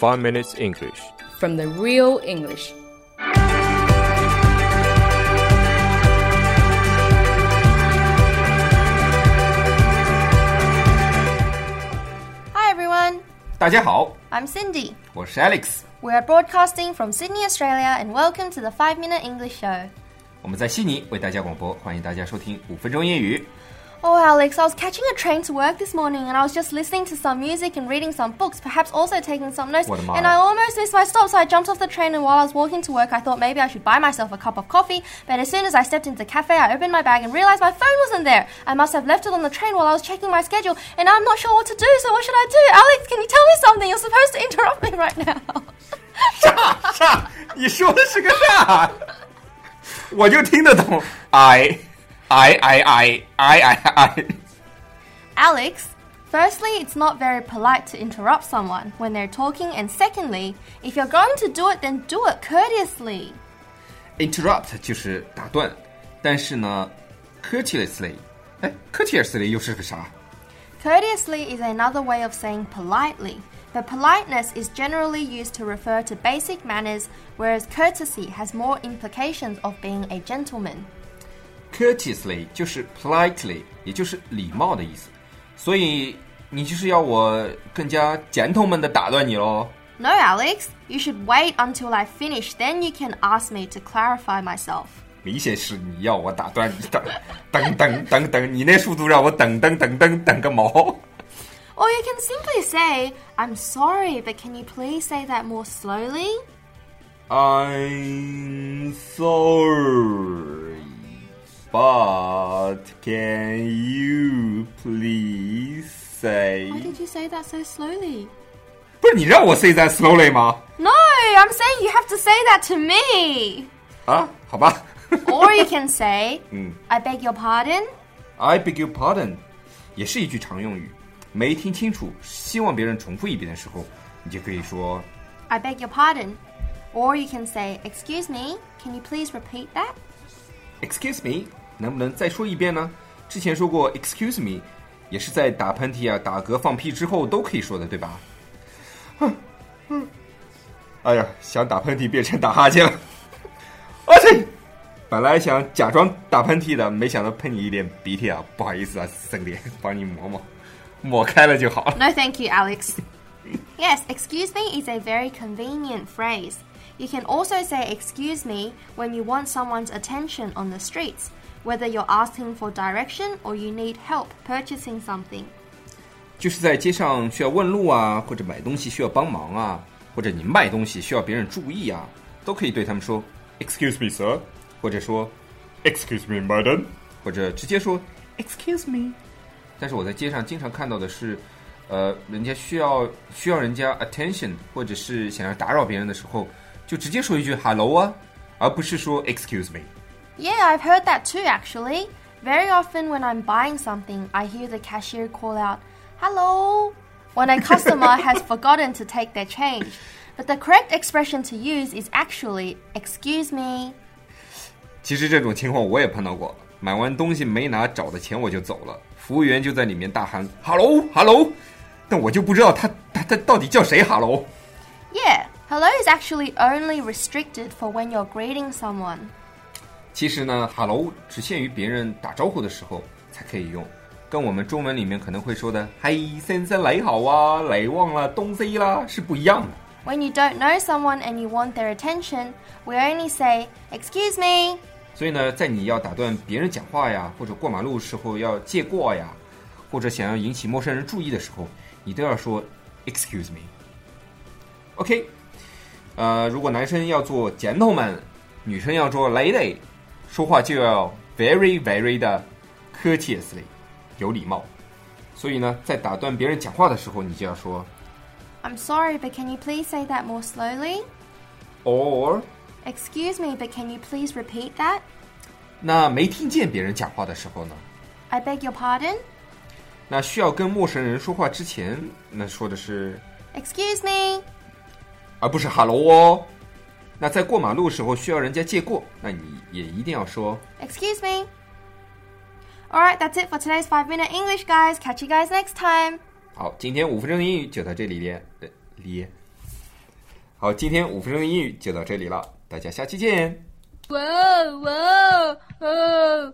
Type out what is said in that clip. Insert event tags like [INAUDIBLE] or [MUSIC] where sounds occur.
5 Minutes English. from the real English. Hi everyone, 大家好， I'm Cindy. 我是 Alex， We are broadcasting from Sydney, Australia, and welcome to the 5 Minute English Show. 我们在悉尼为大家广播，欢迎大家收听五分钟英语。 Oh, Alex, I was catching a train to work this morning and I was just listening to some music and reading some books, perhaps also taking some notes. What am I? And I almost missed my stop, so I jumped off the train. And while I was walking to work, I thought maybe I should buy myself a cup of coffee. But as soon as I stepped into the cafe, I opened my bag and realized my phone wasn't there. I must have left it on the train while I was checking my schedule, and I'm not sure what to do. So what should I do? Alex, can you tell me something? You're supposed to interrupt me right now. 啥[LAUGHS] 啥？你说的是个啥？我就听得懂。I I I I I I I。 Alex, firstly, it's not very polite to interrupt someone when they're talking, and secondly, if you're going to do it, then do it courteously. Interrupt 就是打断，但是呢，courteously，哎，courteously 又是个啥？ Courteously is another way of saying politely, but politeness is generally used to refer to basic manners, whereas courtesy has more implications of being a gentleman. courteously 就是 politely，也就是礼貌的意思。所以你就是要我更加 gentleman 的打断你喽。 No, Alex, you should wait until I finish, then you can ask me to clarify myself. 明显是你要我打断你的，等等等等，你那速度让我等等等等等个毛！ Or you can simply say, I'm sorry, but can you please say that more slowly? I'm sorry, but can you please say？ Why did you say that so slowly? 不是你让我 say that slowly 吗？ No, I'm saying you have to say that to me. 啊，好吧。 Or [LAUGHS] you can say, 嗯 I beg your pardon. I beg your pardon，也是一句常用语。没听清楚，希望别人重复一遍的时候，你就可以说 I beg your pardon. Or you can say, Excuse me, can you please repeat that? Excuse me， 能不能再说一遍呢？之前说过 Excuse me，也是在打喷嚏啊、打嗝、放屁之后都可以说的，对吧？哼，嗯，哎呀，想打喷嚏变成打哈欠了。而且，本来想假装打喷嚏的，没想到喷你一点鼻涕啊，不好意思啊，兄弟，帮你抹抹，抹开了就好了。No, thank you, Alex. yes, excuse me is a very convenient phrase. You can also say excuse me when you want someone's attention on the streets, whether you're asking for direction or you need help purchasing something. 就是在街上需要问路啊，或者买东西需要帮忙啊，或者你卖东西需要别人注意啊，都可以对他们说 “Excuse me, sir”，或者说 “Excuse me, madam”，或者直接说 “Excuse me”。但是我在街上经常看到的是，呃，人家需要需要人家 attention，或者是想要打扰别人的时候， 就直接说一句 “hello” 啊，而不是说 “excuse me”。 Yeah, I've heard that too, actually. Very often when I'm buying something, I hear the cashier call out, Hello, when a customer has [LAUGHS] forgotten to take their change. But the correct expression to use is actually, Excuse me. 其实这种情况我也碰到过，买完东西没拿找的钱我就走了，服务员就在里面大喊 “hello hello”，但我就不知道他他他到底叫谁 “hello”。 Yeah, hello is actually only restricted for when you're greeting someone. 其实呢，“hello” 只限于别人打招呼的时候才可以用，跟我们中文里面可能会说的“嘿，先生你好啊，你忘了东西啦”是不一样的。 When you don't know someone and you want their attention, we only say, Excuse me. 所以呢，在你要打断别人讲话呀，或者过马路时候要借过呀，或者想要引起陌生人注意的时候，你都要说 “excuse me”。OK， 呃，如果男生要做 gentleman，女生要做 lady，说话就要 very very 的 courteously，有礼貌。所以呢，在打断别人讲话的时候，你就要说 I'm sorry, but can you please say that more slowly? or。 Excuse me, but can you please repeat that? 那没听见别人讲话的时候呢？ I beg your pardon? 那需要跟陌生人说话之前，那说的是 Excuse me? 而不是 hello 哦。那在过马路的时候需要人家借过，那你也一定要说 Excuse me? Alright, that's it for today's five minute English, guys. Catch you guys next time. 好。今天五分钟英语就到这里咧，呃，咧。好，今天五分钟英语就到这里了，大家下期见。哇哦哇哦哦！